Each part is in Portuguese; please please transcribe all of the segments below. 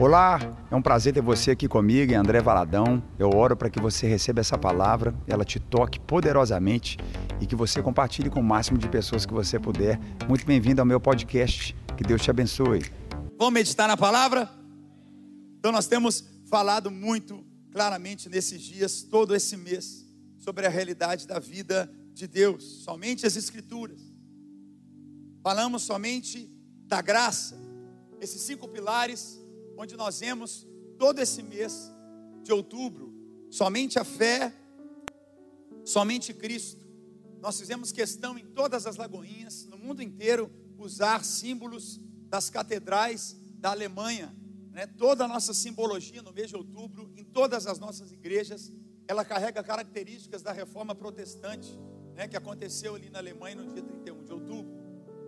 Olá, é um prazer ter você aqui comigo, André Valadão. Eu oro para que você receba essa palavra, ela te toque poderosamente e que você compartilhe com o máximo de pessoas que você puder. Muito bem-vindo ao meu podcast. Que Deus te abençoe. Vamos meditar na palavra? Então, nós temos falado muito claramente nesses dias, todo esse mês, sobre a realidade da vida de Deus, somente as Escrituras. Falamos somente da graça, esses cinco pilares onde nós vemos todo esse mês de outubro, somente a fé, somente Cristo. Nós fizemos questão em todas as lagoinhas, no mundo inteiro, usar símbolos das catedrais da Alemanha. Né? Toda a nossa simbologia no mês de outubro, em todas as nossas igrejas, ela carrega características da reforma protestante, né? que aconteceu ali na Alemanha no dia 31 de outubro.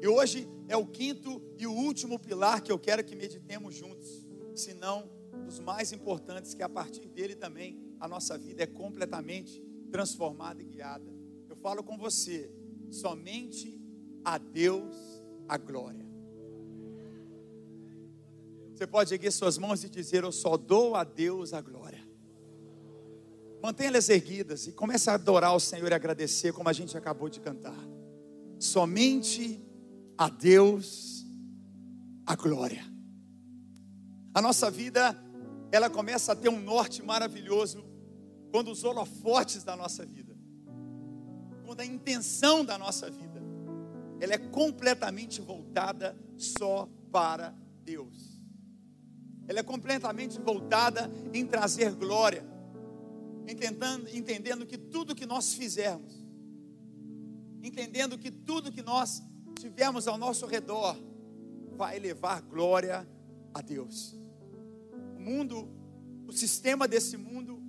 E hoje é o quinto e o último pilar que eu quero que meditemos juntos se não dos mais importantes, que a partir dele também a nossa vida é completamente transformada e guiada. Eu falo com você, somente a Deus a glória. Você pode erguer suas mãos e dizer: Eu só dou a Deus a glória. Mantenha-as erguidas e comece a adorar o Senhor e agradecer, como a gente acabou de cantar. Somente a Deus a glória. A nossa vida, ela começa a ter um norte maravilhoso quando os holofotes da nossa vida, quando a intenção da nossa vida, ela é completamente voltada só para Deus. Ela é completamente voltada em trazer glória, entendendo, entendendo que tudo que nós fizermos, entendendo que tudo que nós tivermos ao nosso redor, vai levar glória a Deus mundo, o sistema desse mundo,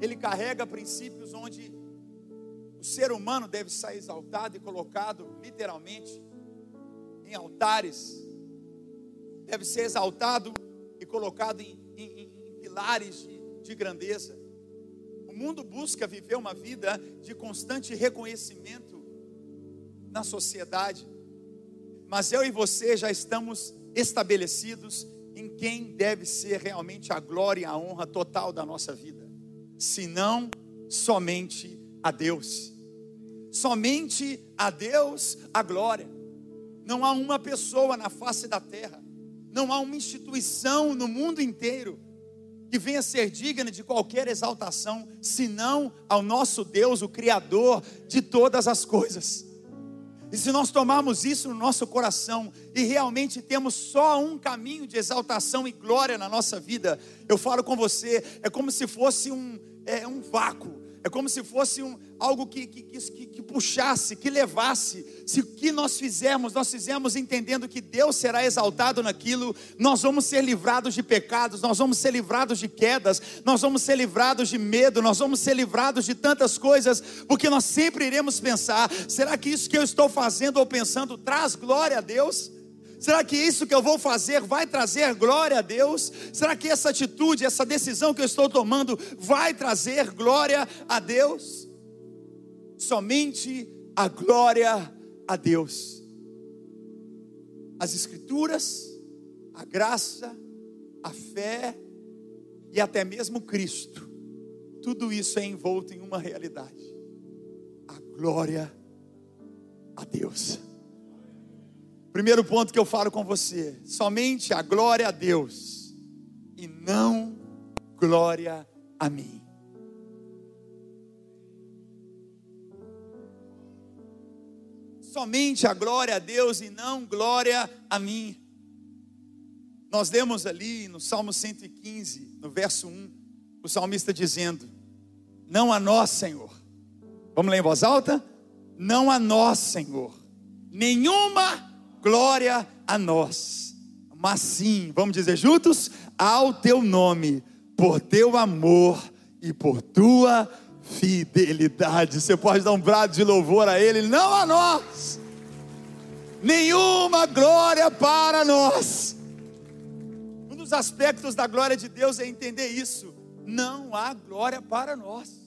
ele carrega princípios onde o ser humano deve ser exaltado e colocado literalmente em altares, deve ser exaltado e colocado em, em, em pilares de, de grandeza. O mundo busca viver uma vida de constante reconhecimento na sociedade, mas eu e você já estamos estabelecidos em quem deve ser realmente a glória e a honra total da nossa vida, senão somente a Deus. Somente a Deus a glória. Não há uma pessoa na face da terra, não há uma instituição no mundo inteiro que venha ser digna de qualquer exaltação, senão ao nosso Deus, o Criador de todas as coisas. E se nós tomarmos isso no nosso coração e realmente temos só um caminho de exaltação e glória na nossa vida, eu falo com você, é como se fosse um, é, um vácuo é como se fosse um, algo que, que, que, que, puxasse, que levasse. Se o que nós fizermos, nós fizemos entendendo que Deus será exaltado naquilo, nós vamos ser livrados de pecados, nós vamos ser livrados de quedas, nós vamos ser livrados de medo, nós vamos ser livrados de tantas coisas, porque nós sempre iremos pensar: será que isso que eu estou fazendo ou pensando traz glória a Deus? Será que isso que eu vou fazer vai trazer glória a Deus? Será que essa atitude, essa decisão que eu estou tomando vai trazer glória a Deus? Somente a glória a Deus. As Escrituras, a graça, a fé e até mesmo Cristo, tudo isso é envolto em uma realidade: a glória a Deus. Primeiro ponto que eu falo com você: somente a glória a Deus e não glória a mim. Somente a glória a Deus e não glória a mim. Nós lemos ali no Salmo 115, no verso 1, o salmista dizendo: Não a nós, Senhor. Vamos ler em voz alta? Não a nós, Senhor. Nenhuma glória a nós, mas sim, vamos dizer juntos, ao teu nome, por teu amor e por tua fidelidade. Você pode dar um brado de louvor a Ele, não a nós, nenhuma glória para nós. Um dos aspectos da glória de Deus é entender isso. Não há glória para nós.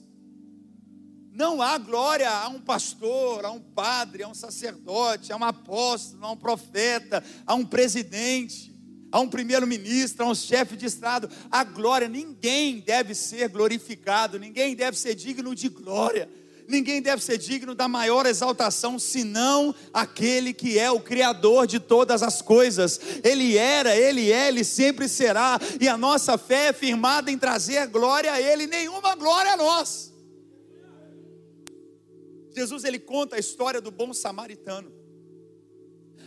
Não há glória a um pastor, a um padre, a um sacerdote, a um apóstolo, a um profeta, a um presidente. a um primeiro-ministro, a um chefe de Estado. A glória, ninguém deve ser glorificado, ninguém deve ser digno de glória, ninguém deve ser digno da maior exaltação, senão aquele que é o Criador de todas as coisas. Ele era, ele é, ele sempre será, e a nossa fé é firmada em trazer glória a Ele, nenhuma glória a nós. Jesus ele conta a história do bom samaritano.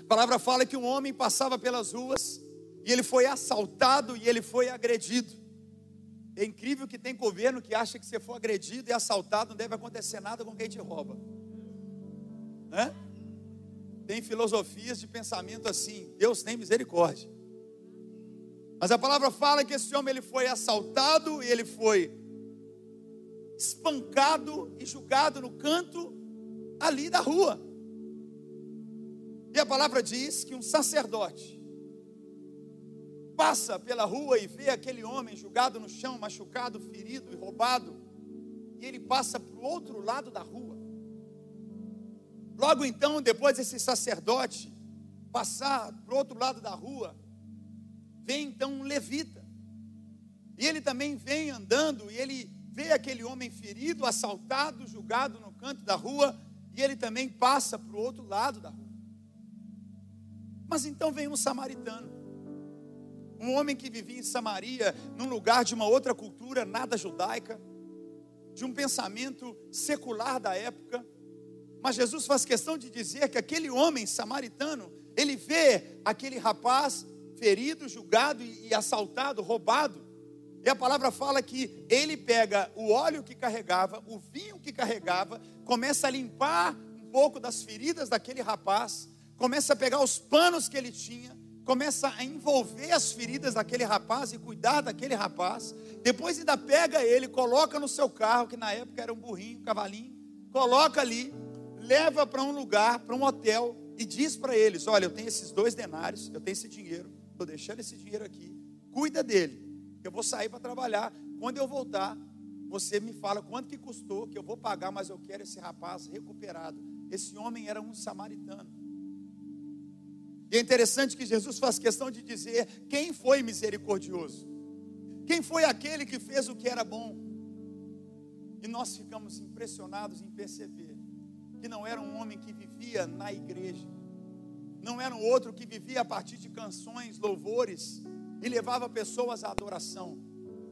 A palavra fala que um homem passava pelas ruas e ele foi assaltado e ele foi agredido. É incrível que tem governo que acha que se for agredido e assaltado não deve acontecer nada com quem te rouba. Né? Tem filosofias de pensamento assim, Deus tem misericórdia. Mas a palavra fala que esse homem ele foi assaltado e ele foi espancado e julgado no canto ali da rua. E a palavra diz que um sacerdote passa pela rua e vê aquele homem julgado no chão, machucado, ferido e roubado, e ele passa para o outro lado da rua. Logo então, depois desse sacerdote passar para o outro lado da rua, vem então um levita. E ele também vem andando e ele vê aquele homem ferido, assaltado, julgado no canto da rua, e ele também passa para o outro lado da rua. Mas então vem um samaritano um homem que vivia em Samaria, num lugar de uma outra cultura, nada judaica, de um pensamento secular da época. Mas Jesus faz questão de dizer que aquele homem samaritano, ele vê aquele rapaz ferido, julgado e assaltado, roubado. E a palavra fala que ele pega o óleo que carregava, o vinho que carregava, começa a limpar um pouco das feridas daquele rapaz, começa a pegar os panos que ele tinha, começa a envolver as feridas daquele rapaz e cuidar daquele rapaz. Depois ainda pega ele, coloca no seu carro, que na época era um burrinho, um cavalinho, coloca ali, leva para um lugar, para um hotel e diz para eles: Olha, eu tenho esses dois denários, eu tenho esse dinheiro, estou deixando esse dinheiro aqui, cuida dele, eu vou sair para trabalhar. Quando eu voltar, você me fala quanto que custou, que eu vou pagar, mas eu quero esse rapaz recuperado. Esse homem era um samaritano. E é interessante que Jesus faz questão de dizer quem foi misericordioso, quem foi aquele que fez o que era bom. E nós ficamos impressionados em perceber que não era um homem que vivia na igreja, não era um outro que vivia a partir de canções, louvores e levava pessoas à adoração,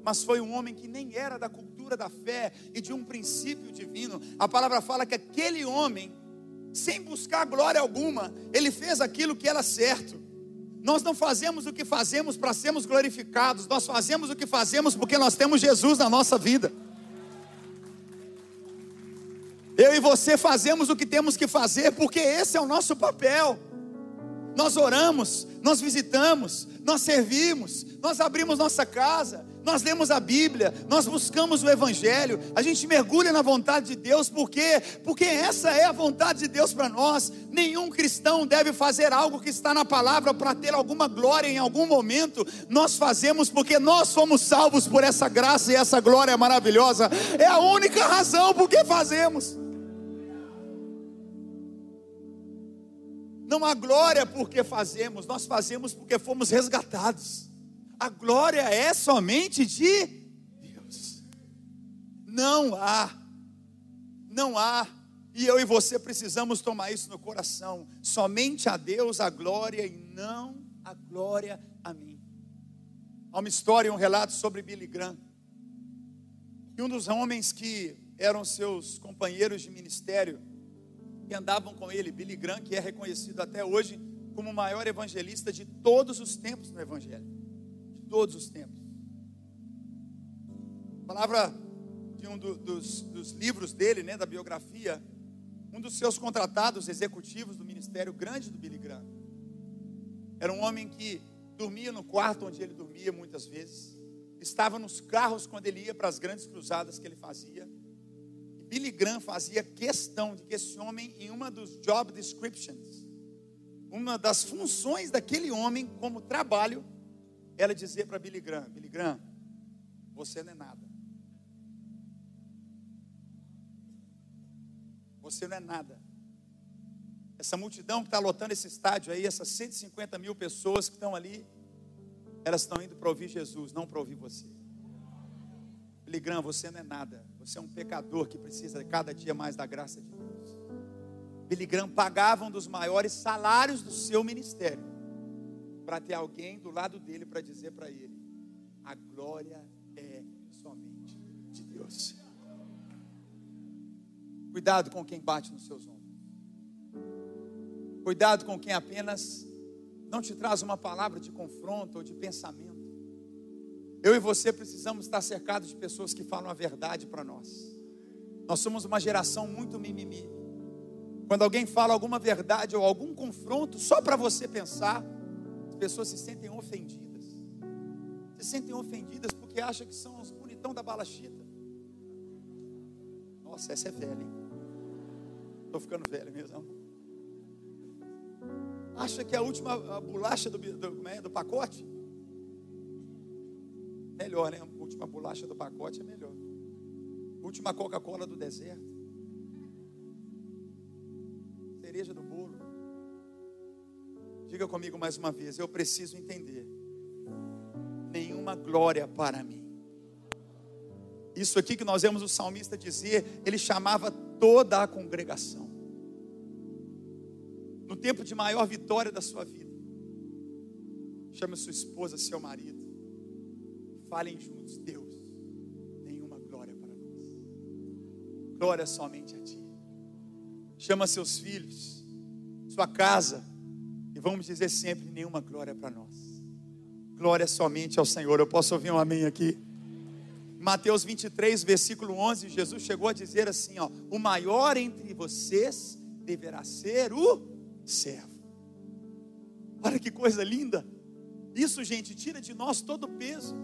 mas foi um homem que nem era da cultura da fé e de um princípio divino. A palavra fala que aquele homem sem buscar glória alguma, ele fez aquilo que era certo. Nós não fazemos o que fazemos para sermos glorificados, nós fazemos o que fazemos porque nós temos Jesus na nossa vida. Eu e você fazemos o que temos que fazer porque esse é o nosso papel. Nós oramos, nós visitamos, nós servimos, nós abrimos nossa casa, nós lemos a Bíblia, nós buscamos o Evangelho, a gente mergulha na vontade de Deus, por quê? Porque essa é a vontade de Deus para nós. Nenhum cristão deve fazer algo que está na palavra para ter alguma glória em algum momento. Nós fazemos porque nós somos salvos por essa graça e essa glória maravilhosa. É a única razão por que fazemos. Não há glória porque fazemos, nós fazemos porque fomos resgatados a glória é somente de Deus. Não há, não há, e eu e você precisamos tomar isso no coração. Somente a Deus a glória e não a glória a mim. Há uma história, um relato sobre Billy Graham. Que um dos homens que eram seus companheiros de ministério, que andavam com ele, Billy Graham, que é reconhecido até hoje como o maior evangelista de todos os tempos no Evangelho todos os tempos. A palavra de um do, dos, dos livros dele, né, da biografia, um dos seus contratados executivos do ministério grande do Billy Graham. Era um homem que dormia no quarto onde ele dormia muitas vezes, estava nos carros quando ele ia para as grandes cruzadas que ele fazia. Billy Graham fazia questão de que esse homem, em uma dos job descriptions, uma das funções daquele homem como trabalho, ela dizer para Billy Graham: Billy Graham, você não é nada. Você não é nada. Essa multidão que está lotando esse estádio aí, essas 150 mil pessoas que estão ali, Elas estão indo para ouvir Jesus, não para ouvir você. Graham, você não é nada. Você é um pecador que precisa cada dia mais da graça de Deus. Billy Graham pagava um dos maiores salários do seu ministério para ter alguém do lado dele para dizer para ele: a glória é somente de Deus. Cuidado com quem bate nos seus ombros. Cuidado com quem apenas não te traz uma palavra de confronto ou de pensamento. Eu e você precisamos estar cercados de pessoas que falam a verdade para nós. Nós somos uma geração muito mimimi. Quando alguém fala alguma verdade ou algum confronto, só para você pensar, as pessoas se sentem ofendidas. Se sentem ofendidas porque acham que são os bonitão da balachita. Nossa, essa é velha, hein? Estou ficando velho mesmo. Acha que é a última bolacha do, do, é, do pacote? Melhor, né? A última bolacha do pacote é melhor. Última Coca-Cola do deserto. Cereja do bolo. Diga comigo mais uma vez, eu preciso entender. Nenhuma glória para mim. Isso aqui que nós vemos o salmista dizer, ele chamava toda a congregação. No tempo de maior vitória da sua vida, chame sua esposa, seu marido, falem juntos, Deus, nenhuma glória para nós, glória somente a Ti. Chama seus filhos, sua casa, e vamos dizer sempre: nenhuma glória para nós, glória somente ao Senhor. Eu posso ouvir um amém aqui? Mateus 23, versículo 11, Jesus chegou a dizer assim: ó, o maior entre vocês deverá ser o servo. Olha que coisa linda. Isso, gente, tira de nós todo o peso.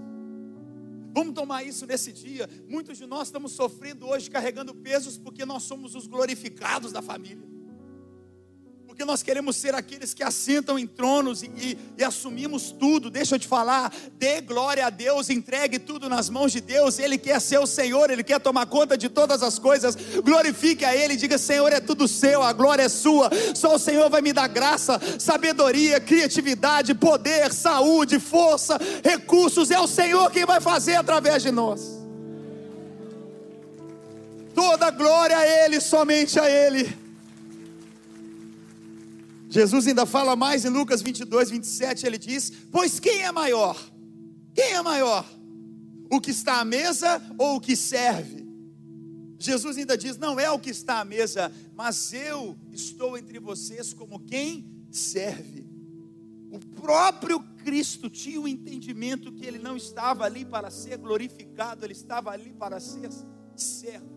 Vamos tomar isso nesse dia. Muitos de nós estamos sofrendo hoje, carregando pesos, porque nós somos os glorificados da família porque nós queremos ser aqueles que assentam em tronos e, e, e, assumimos tudo. Deixa eu te falar, dê glória a Deus, entregue tudo nas mãos de Deus. Ele quer ser o Senhor, Ele quer tomar conta de todas as coisas. Glorifique a Ele, diga: Senhor, é tudo seu, a glória é sua. Só o Senhor vai me dar graça, sabedoria, criatividade, poder, saúde, força, recursos. É o Senhor quem vai fazer através de nós. Toda glória a Ele, somente a Ele. Jesus ainda fala mais em Lucas 22, 27, ele diz: Pois quem é maior? Quem é maior? O que está à mesa ou o que serve? Jesus ainda diz: Não é o que está à mesa, mas eu estou entre vocês como quem serve. O próprio Cristo tinha o entendimento que ele não estava ali para ser glorificado, ele estava ali para ser servo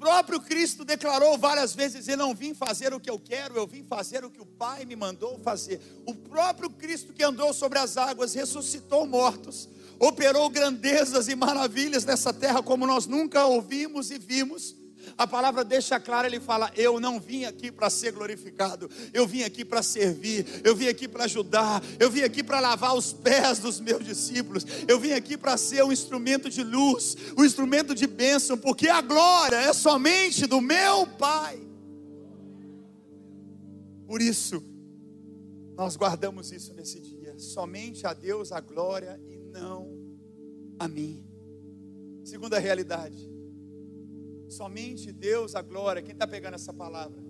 próprio Cristo declarou várias vezes: Eu não vim fazer o que eu quero, eu vim fazer o que o Pai me mandou fazer. O próprio Cristo que andou sobre as águas ressuscitou mortos, operou grandezas e maravilhas nessa terra como nós nunca ouvimos e vimos. A palavra deixa claro, ele fala: Eu não vim aqui para ser glorificado, eu vim aqui para servir, eu vim aqui para ajudar, eu vim aqui para lavar os pés dos meus discípulos, eu vim aqui para ser um instrumento de luz, um instrumento de bênção, porque a glória é somente do meu Pai. Por isso, nós guardamos isso nesse dia, somente a Deus a glória e não a mim. Segunda realidade, Somente Deus a glória. Quem está pegando essa palavra?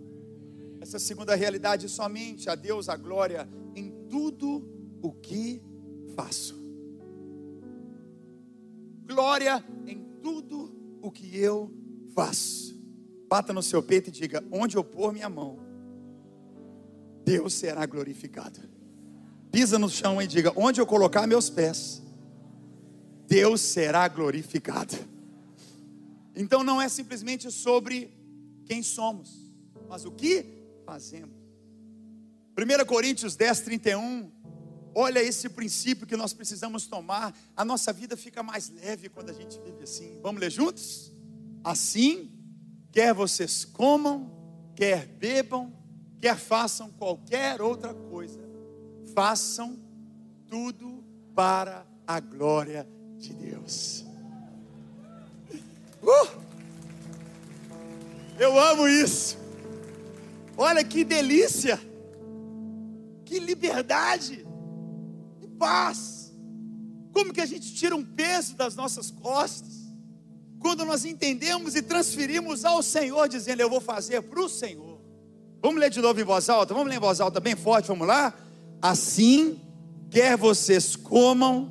Essa segunda realidade, somente a Deus a glória em tudo o que faço. Glória em tudo o que eu faço. Bata no seu peito e diga: onde eu pôr minha mão, Deus será glorificado. Pisa no chão e diga: onde eu colocar meus pés, Deus será glorificado. Então não é simplesmente sobre quem somos, mas o que fazemos. 1 Coríntios 10, 31. Olha esse princípio que nós precisamos tomar. A nossa vida fica mais leve quando a gente vive assim. Vamos ler juntos? Assim, quer vocês comam, quer bebam, quer façam qualquer outra coisa, façam tudo para a glória de Deus. Uh! Eu amo isso. Olha que delícia, que liberdade. paz. Como que a gente tira um peso das nossas costas? Quando nós entendemos e transferimos ao Senhor, dizendo: Eu vou fazer para o Senhor. Vamos ler de novo em voz alta? Vamos ler em voz alta bem forte, vamos lá? Assim, quer vocês comam,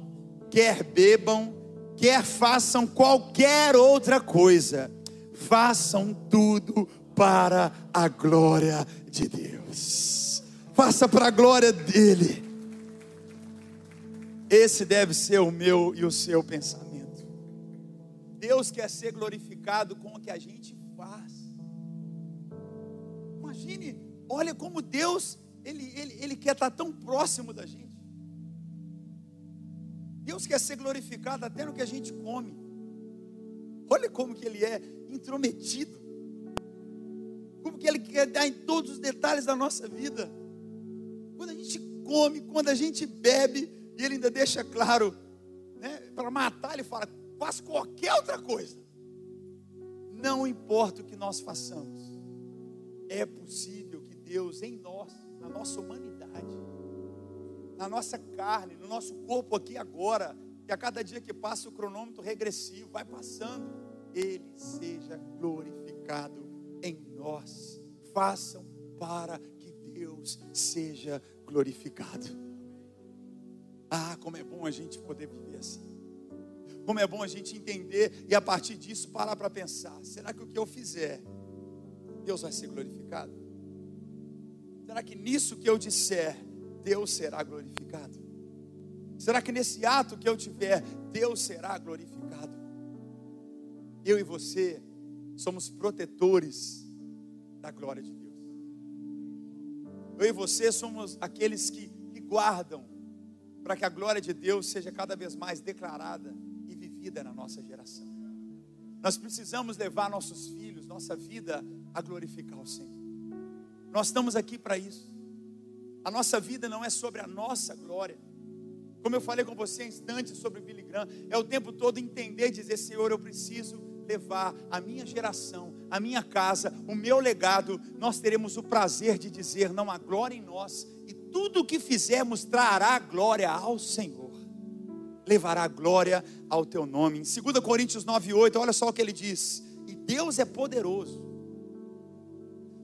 quer bebam, quer façam qualquer outra coisa, façam tudo para a glória de Deus. Faça para a glória dele. Esse deve ser o meu e o seu pensamento. Deus quer ser glorificado com o que a gente faz. Imagine, olha como Deus, ele, ele, ele quer estar tão próximo da gente. Deus quer ser glorificado até no que a gente come. Olha como que Ele é intrometido. Como que Ele quer dar em todos os detalhes da nossa vida. Quando a gente come, quando a gente bebe, e Ele ainda deixa claro, né, para matar, Ele fala: faz qualquer outra coisa. Não importa o que nós façamos, é possível que Deus em nós, na nossa humanidade, na nossa carne, no nosso corpo aqui agora, que a cada dia que passa o cronômetro regressivo vai passando, Ele seja glorificado em nós. Façam para que Deus seja glorificado. Ah, como é bom a gente poder viver assim. Como é bom a gente entender e a partir disso parar para pensar: será que o que eu fizer, Deus vai ser glorificado? Será que nisso que eu disser, Deus será glorificado? Será que nesse ato que eu tiver, Deus será glorificado? Eu e você somos protetores da glória de Deus. Eu e você somos aqueles que, que guardam para que a glória de Deus seja cada vez mais declarada e vivida na nossa geração. Nós precisamos levar nossos filhos, nossa vida, a glorificar o Senhor. Nós estamos aqui para isso. A nossa vida não é sobre a nossa glória. Como eu falei com você instantes sobre Billy Graham, é o tempo todo entender e dizer: Senhor, eu preciso levar a minha geração, a minha casa, o meu legado. Nós teremos o prazer de dizer: não há glória em nós, e tudo o que fizermos trará glória ao Senhor, levará glória ao teu nome. Em 2 Coríntios 9, 8, olha só o que ele diz: E Deus é poderoso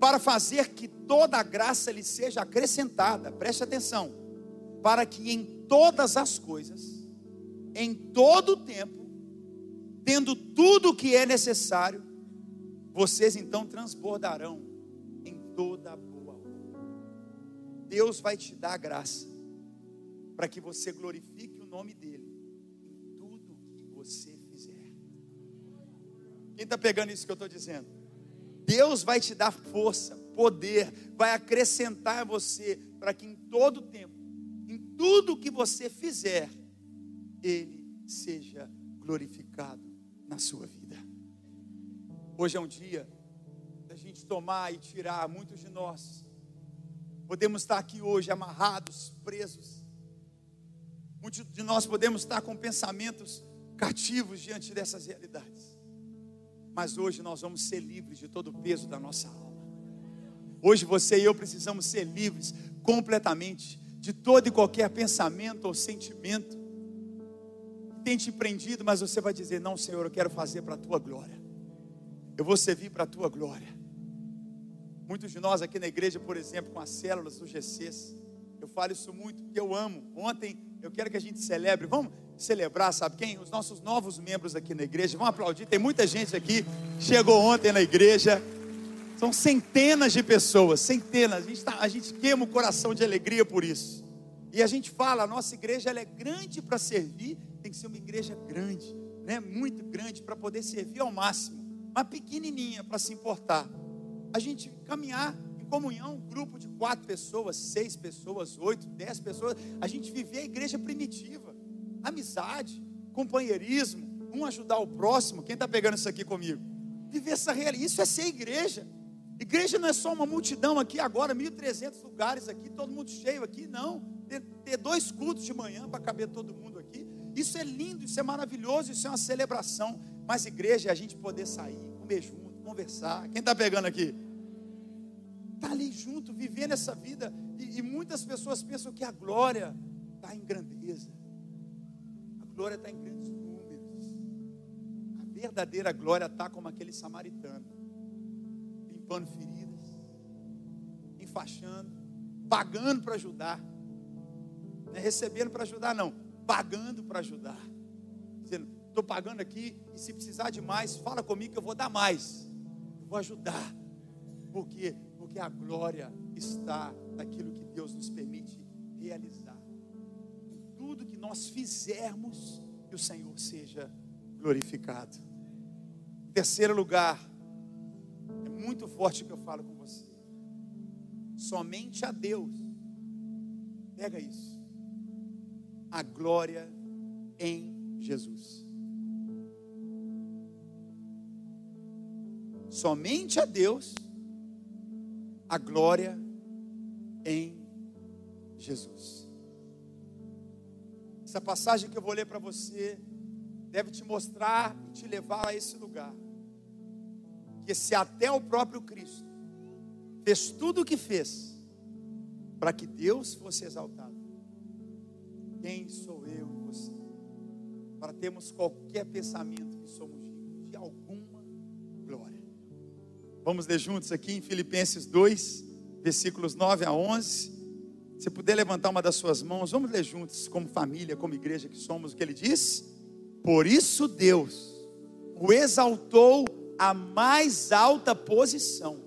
para fazer que toda a graça lhe seja acrescentada, preste atenção, para que em todas as coisas, em todo o tempo, tendo tudo o que é necessário, vocês então transbordarão em toda a boa obra. Deus vai te dar graça para que você glorifique o nome dEle em tudo que você fizer. Quem está pegando isso que eu estou dizendo? Deus vai te dar força, poder, vai acrescentar você para que em todo tempo, em tudo que você fizer, Ele seja glorificado na sua vida. Hoje é um dia da gente tomar e tirar muitos de nós. Podemos estar aqui hoje amarrados, presos. Muitos de nós podemos estar com pensamentos cativos diante dessas realidades. Mas hoje nós vamos ser livres de todo o peso da nossa alma. Hoje você e eu precisamos ser livres completamente de todo e qualquer pensamento ou sentimento que tem te prendido, mas você vai dizer: Não, Senhor, eu quero fazer para a tua glória. Eu vou servir para a tua glória. Muitos de nós aqui na igreja, por exemplo, com as células do GCs, eu falo isso muito porque eu amo. Ontem eu quero que a gente celebre. Vamos celebrar, sabe quem? Os nossos novos membros aqui na igreja. Vamos aplaudir. Tem muita gente aqui. Chegou ontem na igreja. São centenas de pessoas, centenas. A gente, tá, a gente queima o coração de alegria por isso. E a gente fala, a nossa igreja ela é grande para servir, tem que ser uma igreja grande, né? muito grande para poder servir ao máximo, mas pequenininha para se importar. A gente caminhar comunhão, um grupo de quatro pessoas, seis pessoas, oito, dez pessoas, a gente viver a igreja primitiva amizade, companheirismo, um ajudar o próximo. Quem está pegando isso aqui comigo? Viver essa realidade, isso é ser igreja. Igreja não é só uma multidão aqui agora, 1.300 lugares aqui, todo mundo cheio aqui, não. Ter, ter dois cultos de manhã para caber todo mundo aqui. Isso é lindo, isso é maravilhoso, isso é uma celebração. Mas igreja é a gente poder sair, comer junto, conversar. Quem está pegando aqui? Está ali junto, vivendo essa vida. E, e muitas pessoas pensam que a glória está em grandeza. A glória está em grandes números. A verdadeira glória está como aquele samaritano, limpando feridas, enfaixando, pagando para ajudar. Não é recebendo para ajudar, não, pagando para ajudar. Dizendo, estou pagando aqui e se precisar de mais, fala comigo que eu vou dar mais. Eu vou ajudar. Por quê? Porque a glória está naquilo que Deus nos permite realizar. Em tudo que nós fizermos, que o Senhor seja glorificado. Em terceiro lugar, é muito forte o que eu falo com você. Somente a Deus, pega isso, a glória em Jesus. Somente a Deus a glória em Jesus. Essa passagem que eu vou ler para você deve te mostrar e te levar a esse lugar. Que se até o próprio Cristo fez tudo o que fez para que Deus fosse exaltado, quem sou eu e você para termos qualquer pensamento que somos dignos de glória? Vamos ler juntos aqui em Filipenses 2, versículos 9 a 11. Se puder levantar uma das suas mãos, vamos ler juntos, como família, como igreja que somos, o que ele diz. Por isso Deus o exaltou à mais alta posição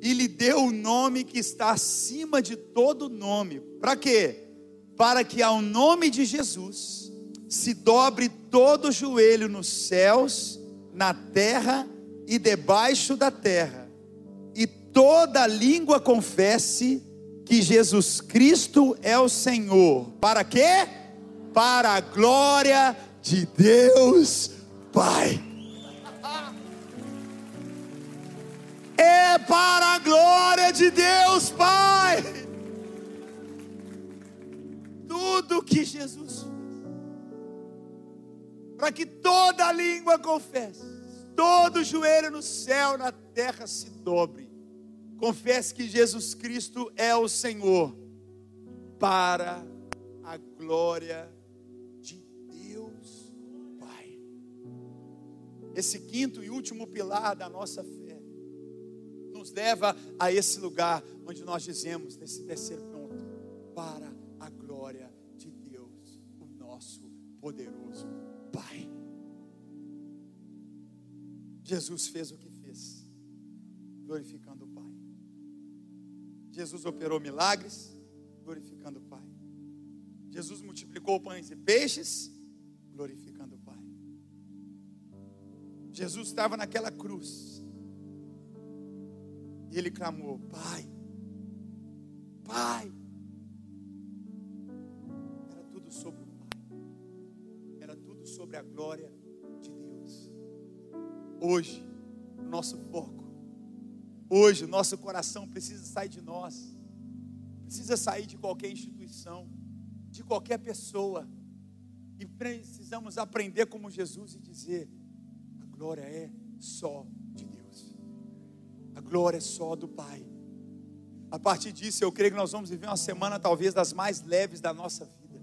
e lhe deu o nome que está acima de todo nome. Para quê? Para que ao nome de Jesus se dobre todo o joelho nos céus, na terra e debaixo da terra, e toda língua confesse que Jesus Cristo é o Senhor. Para quê? Para a glória de Deus Pai. É para a glória de Deus Pai. Tudo que Jesus fez. Para que toda língua confesse, todo joelho no céu, na terra se dobre Confesse que Jesus Cristo é o Senhor, para a glória de Deus Pai. Esse quinto e último pilar da nossa fé nos leva a esse lugar onde nós dizemos, nesse terceiro ponto, para a glória de Deus, o nosso poderoso Pai. Jesus fez o que fez, glorificando o Pai. Jesus operou milagres, glorificando o Pai. Jesus multiplicou pães e peixes, glorificando o Pai. Jesus estava naquela cruz. E ele clamou: Pai, Pai. Nosso foco Hoje o nosso coração precisa sair de nós, precisa sair de qualquer instituição, de qualquer pessoa, e precisamos aprender como Jesus e dizer: a glória é só de Deus, a glória é só do Pai. A partir disso, eu creio que nós vamos viver uma semana talvez das mais leves da nossa vida,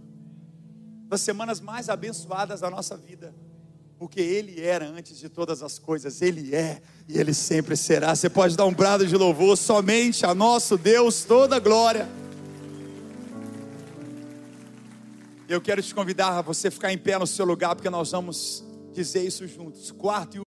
das semanas mais abençoadas da nossa vida porque Ele era antes de todas as coisas, Ele é e Ele sempre será. Você pode dar um brado de louvor somente a nosso Deus, toda glória. Eu quero te convidar a você ficar em pé no seu lugar, porque nós vamos dizer isso juntos. Quarto e